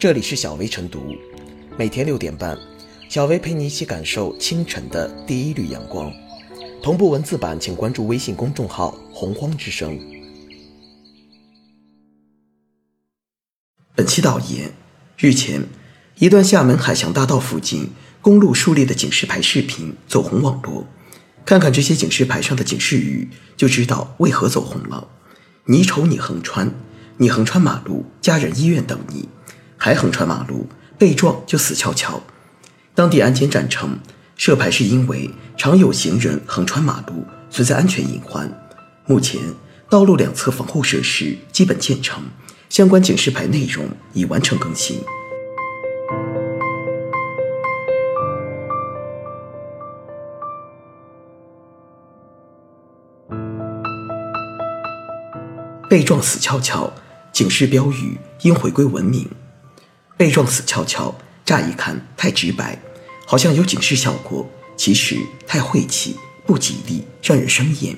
这里是小薇晨读，每天六点半，小薇陪你一起感受清晨的第一缕阳光。同步文字版，请关注微信公众号“洪荒之声”。本期导言：日前，一段厦门海翔大道附近公路竖立的警示牌视频走红网络。看看这些警示牌上的警示语，就知道为何走红了。你瞅你横穿，你横穿马路，家人医院等你；还横穿马路，被撞就死翘翘。当地安检站称，设牌是因为常有行人横穿马路，存在安全隐患。目前，道路两侧防护设施基本建成，相关警示牌内容已完成更新。被撞死翘翘，警示标语应回归文明。被撞死翘翘，乍一看太直白，好像有警示效果，其实太晦气、不吉利，让人生厌。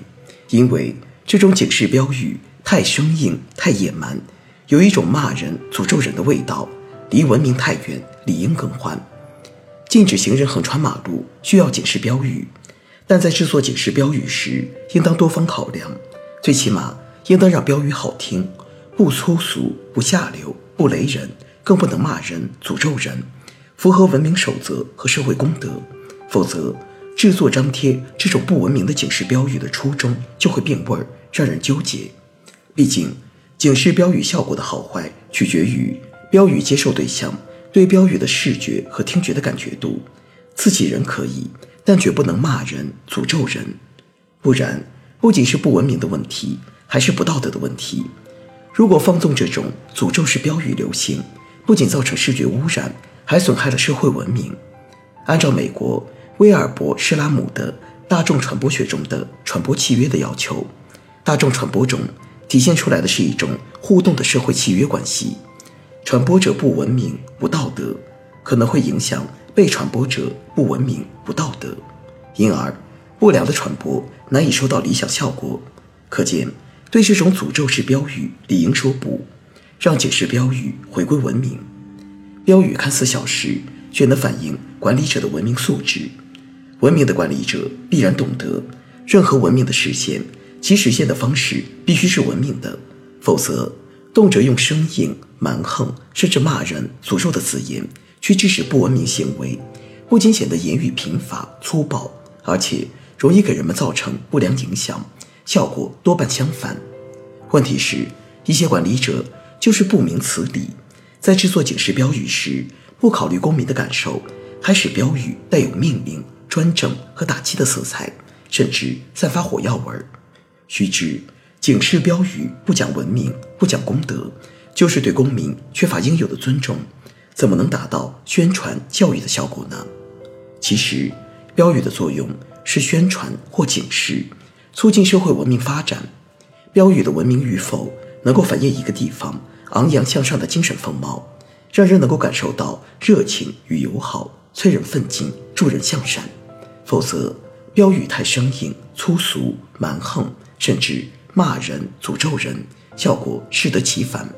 因为这种警示标语太生硬、太野蛮，有一种骂人、诅咒人的味道，离文明太远，理应更换。禁止行人横穿马路需要警示标语，但在制作警示标语时，应当多方考量，最起码。应当让标语好听，不粗俗，不下流，不雷人，更不能骂人、诅咒人，符合文明守则和社会公德。否则，制作张贴这种不文明的警示标语的初衷就会变味儿，让人纠结。毕竟，警示标语效果的好坏取决于标语接受对象对标语的视觉和听觉的感觉度。刺激人可以，但绝不能骂人、诅咒人，不然不仅是不文明的问题。还是不道德的问题。如果放纵这种诅咒式标语流行，不仅造成视觉污染，还损害了社会文明。按照美国威尔伯·施拉姆的大众传播学中的传播契约的要求，大众传播中体现出来的是一种互动的社会契约关系。传播者不文明、不道德，可能会影响被传播者不文明、不道德，因而不良的传播难以收到理想效果。可见。对这种诅咒式标语，理应说不，让警示标语回归文明。标语看似小事，却能反映管理者的文明素质。文明的管理者必然懂得，任何文明的实现，其实现的方式必须是文明的，否则动辄用生硬、蛮横，甚至骂人、诅咒的字眼去制止不文明行为，不仅显得言语贫乏粗暴，而且容易给人们造成不良影响。效果多半相反。问题是，一些管理者就是不明此理，在制作警示标语时不考虑公民的感受，还使标语带有命令、专政和打击的色彩，甚至散发火药味儿。须知，警示标语不讲文明、不讲公德，就是对公民缺乏应有的尊重，怎么能达到宣传教育的效果呢？其实，标语的作用是宣传或警示。促进社会文明发展，标语的文明与否，能够反映一个地方昂扬向上的精神风貌，让人能够感受到热情与友好，催人奋进，助人向善。否则，标语太生硬、粗俗、蛮横，甚至骂人、诅咒人，效果适得其反。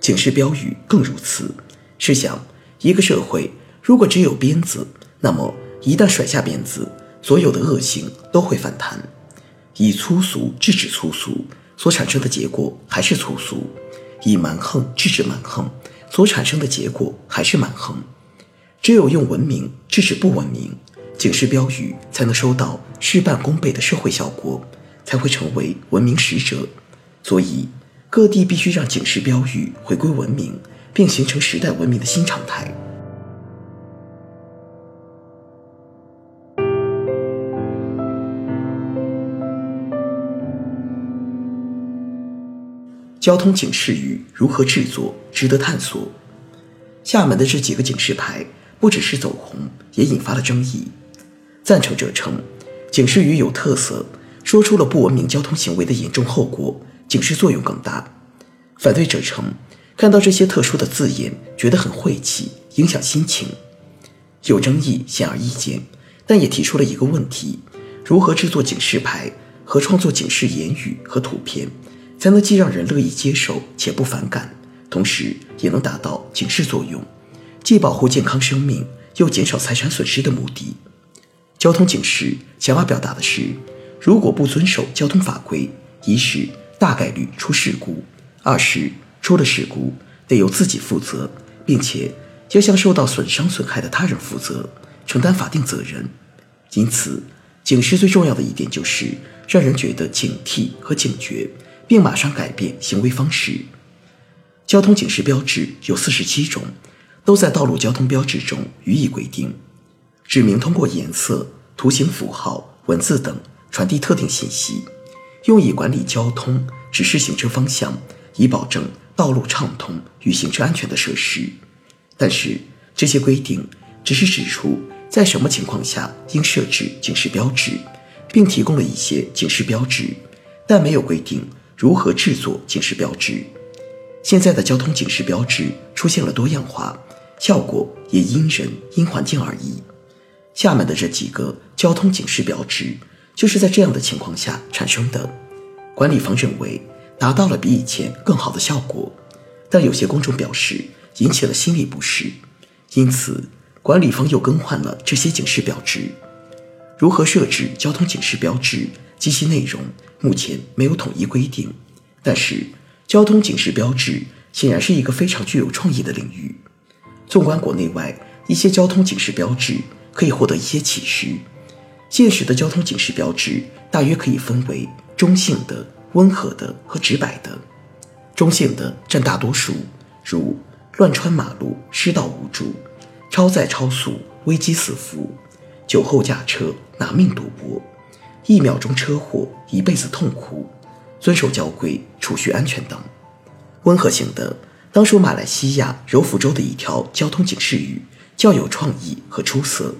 警示标语更如此。试想，一个社会如果只有鞭子，那么一旦甩下鞭子，所有的恶行都会反弹。以粗俗制止粗俗，所产生的结果还是粗俗；以蛮横制止蛮横，所产生的结果还是蛮横。只有用文明制止不文明，警示标语才能收到事半功倍的社会效果，才会成为文明使者。所以，各地必须让警示标语回归文明，并形成时代文明的新常态。交通警示语如何制作，值得探索。厦门的这几个警示牌不只是走红，也引发了争议。赞成者称，警示语有特色，说出了不文明交通行为的严重后果，警示作用更大。反对者称，看到这些特殊的字眼，觉得很晦气，影响心情。有争议显而易见，但也提出了一个问题：如何制作警示牌和创作警示言语和图片？才能既让人乐意接受且不反感，同时也能达到警示作用，既保护健康生命，又减少财产损失的目的。交通警示想要表达的是，如果不遵守交通法规，一是大概率出事故，二是出了事故得由自己负责，并且要向受到损伤损害的他人负责，承担法定责任。因此，警示最重要的一点就是让人觉得警惕和警觉，并马上改变行为方式。交通警示标志有四十七种，都在道路交通标志中予以规定，指明通过颜色、图形符号、文字等传递特定信息，用以管理交通、指示行车方向，以保证道路畅通与行车安全的设施。但是，这些规定只是指出。在什么情况下应设置警示标志，并提供了一些警示标志，但没有规定如何制作警示标志。现在的交通警示标志出现了多样化，效果也因人因环境而异。下面的这几个交通警示标志就是在这样的情况下产生的。管理方认为达到了比以前更好的效果，但有些公众表示引起了心理不适，因此。管理方又更换了这些警示标志，如何设置交通警示标志及其内容，目前没有统一规定。但是，交通警示标志显然是一个非常具有创意的领域。纵观国内外一些交通警示标志，可以获得一些启示。现实的交通警示标志大约可以分为中性的、温和的和直白的。中性的占大多数，如乱穿马路、失道无助。超载超速，危机四伏；酒后驾车，拿命赌博；一秒钟车祸，一辈子痛苦；遵守交规，储蓄安全等。温和型的，当属马来西亚柔佛州的一条交通警示语，较有创意和出色。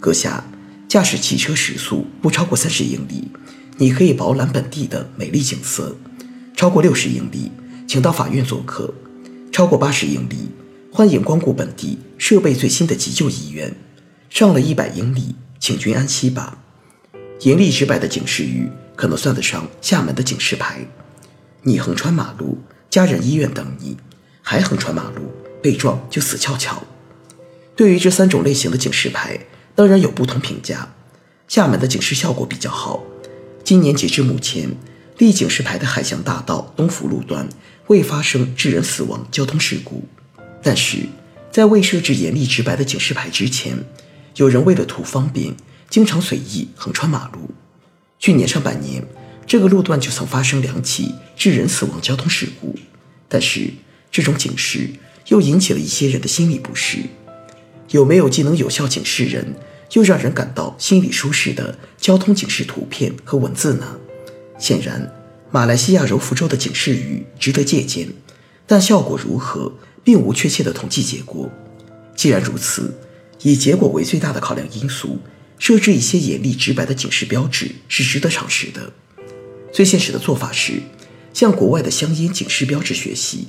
阁下驾驶汽车时速不超过三十英里，你可以饱览本地的美丽景色；超过六十英里，请到法院做客；超过八十英里。欢迎光顾本地设备最新的急救医院。上了一百英里，请君安息吧。严厉直白的警示语，可能算得上厦门的警示牌。你横穿马路，家人医院等你；还横穿马路，被撞就死翘翘。对于这三种类型的警示牌，当然有不同评价。厦门的警示效果比较好。今年截至目前，立警示牌的海翔大道东福路段未发生致人死亡交通事故。但是，在未设置严厉直白的警示牌之前，有人为了图方便，经常随意横穿马路。去年上半年，这个路段就曾发生两起致人死亡交通事故。但是，这种警示又引起了一些人的心理不适。有没有既能有效警示人，又让人感到心理舒适的交通警示图片和文字呢？显然，马来西亚柔佛州的警示语值得借鉴，但效果如何？并无确切的统计结果。既然如此，以结果为最大的考量因素，设置一些严厉直白的警示标志是值得尝试的。最现实的做法是向国外的香烟警示标志学习。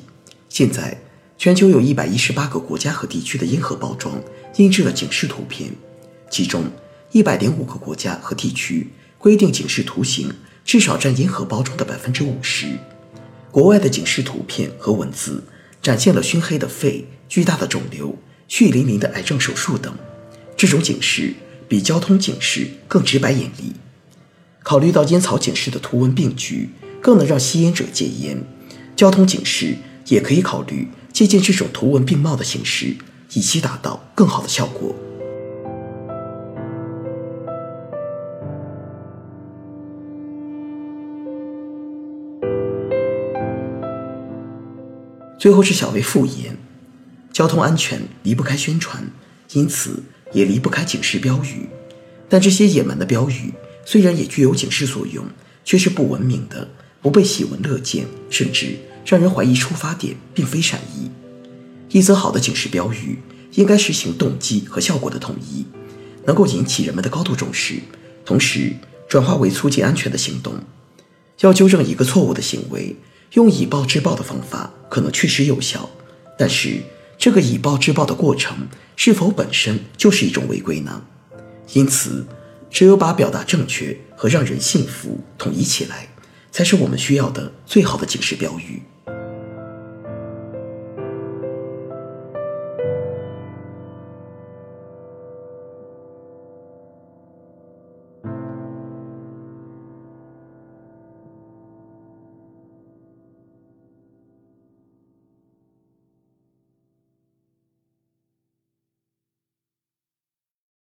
现在，全球有一百一十八个国家和地区的烟盒包装印制了警示图片，其中一百零五个国家和地区规定警示图形至少占烟盒包装的百分之五十。国外的警示图片和文字。展现了熏黑的肺、巨大的肿瘤、血淋淋的癌症手术等，这种警示比交通警示更直白严厉。考虑到烟草警示的图文并举，更能让吸烟者戒烟，交通警示也可以考虑借鉴这种图文并茂的形式，以期达到更好的效果。最后是小微复言，交通安全离不开宣传，因此也离不开警示标语。但这些野蛮的标语虽然也具有警示作用，却是不文明的，不被喜闻乐见，甚至让人怀疑出发点并非善意。一则好的警示标语应该实行动机和效果的统一，能够引起人们的高度重视，同时转化为促进安全的行动。要纠正一个错误的行为。用以暴制暴的方法可能确实有效，但是这个以暴制暴的过程是否本身就是一种违规呢？因此，只有把表达正确和让人信服统一起来，才是我们需要的最好的警示标语。